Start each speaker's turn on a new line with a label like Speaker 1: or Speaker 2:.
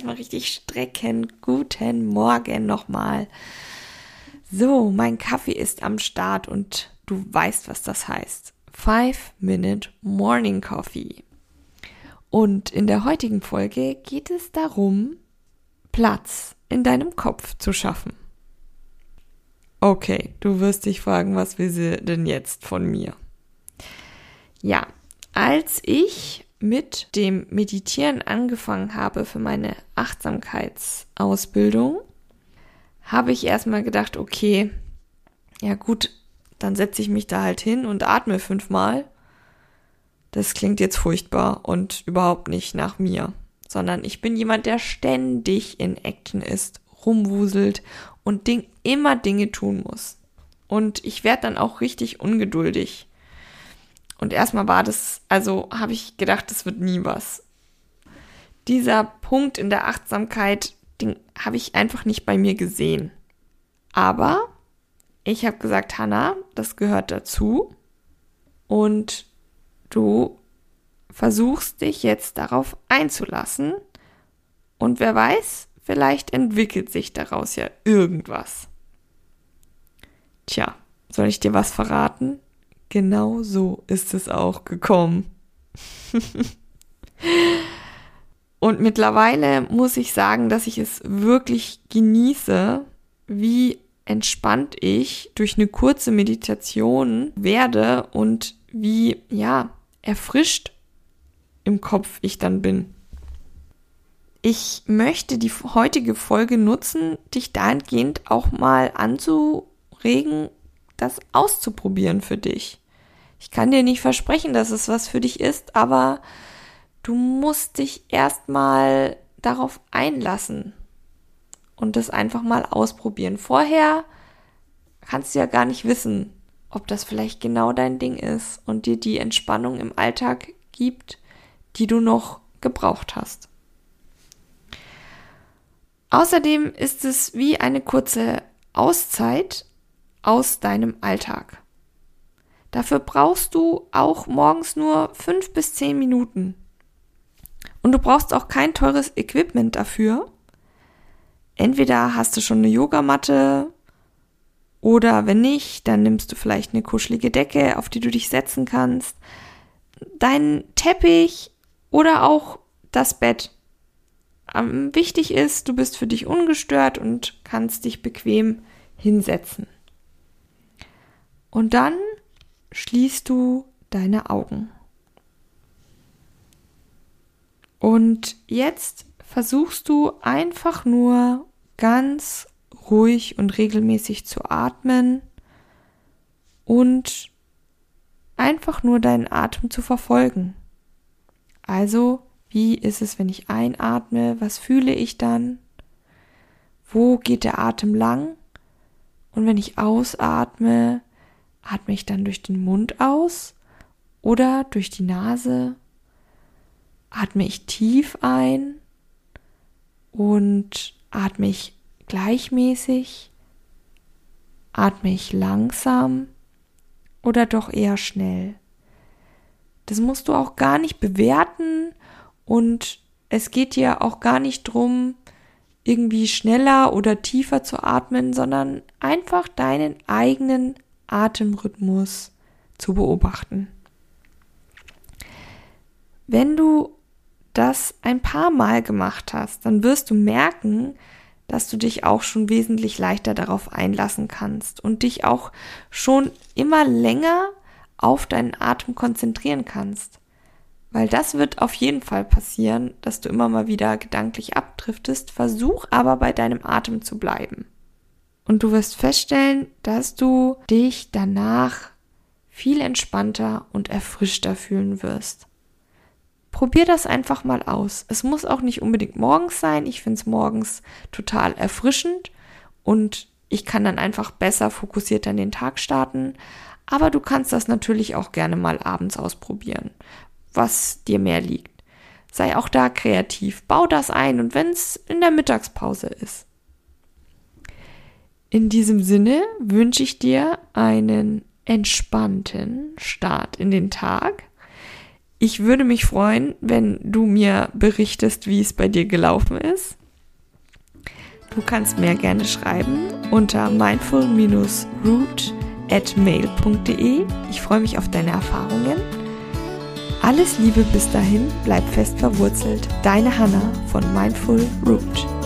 Speaker 1: Erstmal richtig strecken. Guten Morgen nochmal. So, mein Kaffee ist am Start und du weißt, was das heißt. Five Minute Morning Coffee. Und in der heutigen Folge geht es darum, Platz in deinem Kopf zu schaffen. Okay, du wirst dich fragen, was will sie denn jetzt von mir? Ja, als ich mit dem Meditieren angefangen habe für meine Achtsamkeitsausbildung, habe ich erstmal gedacht, okay, ja gut, dann setze ich mich da halt hin und atme fünfmal. Das klingt jetzt furchtbar und überhaupt nicht nach mir, sondern ich bin jemand, der ständig in Action ist, rumwuselt und Ding, immer Dinge tun muss. Und ich werde dann auch richtig ungeduldig. Und erstmal war das, also habe ich gedacht, das wird nie was. Dieser Punkt in der Achtsamkeit, den habe ich einfach nicht bei mir gesehen. Aber ich habe gesagt, Hanna, das gehört dazu. Und du versuchst dich jetzt darauf einzulassen. Und wer weiß, vielleicht entwickelt sich daraus ja irgendwas. Tja, soll ich dir was verraten? Genau so ist es auch gekommen. Und mittlerweile muss ich sagen, dass ich es wirklich genieße, wie entspannt ich durch eine kurze Meditation werde und wie, ja, erfrischt im Kopf ich dann bin. Ich möchte die heutige Folge nutzen, dich dahingehend auch mal anzuregen, das auszuprobieren für dich. Ich kann dir nicht versprechen, dass es was für dich ist, aber du musst dich erstmal darauf einlassen und das einfach mal ausprobieren. Vorher kannst du ja gar nicht wissen, ob das vielleicht genau dein Ding ist und dir die Entspannung im Alltag gibt, die du noch gebraucht hast. Außerdem ist es wie eine kurze Auszeit aus deinem Alltag. Dafür brauchst du auch morgens nur fünf bis zehn Minuten. Und du brauchst auch kein teures Equipment dafür. Entweder hast du schon eine Yogamatte oder wenn nicht, dann nimmst du vielleicht eine kuschelige Decke, auf die du dich setzen kannst, deinen Teppich oder auch das Bett. Wichtig ist, du bist für dich ungestört und kannst dich bequem hinsetzen. Und dann schließt du deine Augen. Und jetzt versuchst du einfach nur ganz ruhig und regelmäßig zu atmen und einfach nur deinen Atem zu verfolgen. Also, wie ist es, wenn ich einatme? Was fühle ich dann? Wo geht der Atem lang? Und wenn ich ausatme, atme ich dann durch den Mund aus oder durch die Nase? Atme ich tief ein und atme ich gleichmäßig? Atme ich langsam oder doch eher schnell? Das musst du auch gar nicht bewerten und es geht dir auch gar nicht drum, irgendwie schneller oder tiefer zu atmen, sondern einfach deinen eigenen Atemrhythmus zu beobachten. Wenn du das ein paar Mal gemacht hast, dann wirst du merken, dass du dich auch schon wesentlich leichter darauf einlassen kannst und dich auch schon immer länger auf deinen Atem konzentrieren kannst. Weil das wird auf jeden Fall passieren, dass du immer mal wieder gedanklich abdriftest. Versuch aber bei deinem Atem zu bleiben. Und du wirst feststellen, dass du dich danach viel entspannter und erfrischter fühlen wirst. probier das einfach mal aus. Es muss auch nicht unbedingt morgens sein. Ich finde es morgens total erfrischend und ich kann dann einfach besser fokussiert an den Tag starten. Aber du kannst das natürlich auch gerne mal abends ausprobieren, was dir mehr liegt. Sei auch da kreativ, bau das ein und wenn es in der Mittagspause ist. In diesem Sinne wünsche ich dir einen entspannten Start in den Tag. Ich würde mich freuen, wenn du mir berichtest, wie es bei dir gelaufen ist. Du kannst mir gerne schreiben unter mindful-root at mail.de. Ich freue mich auf deine Erfahrungen. Alles Liebe bis dahin, bleib fest verwurzelt. Deine Hanna von Mindful Root.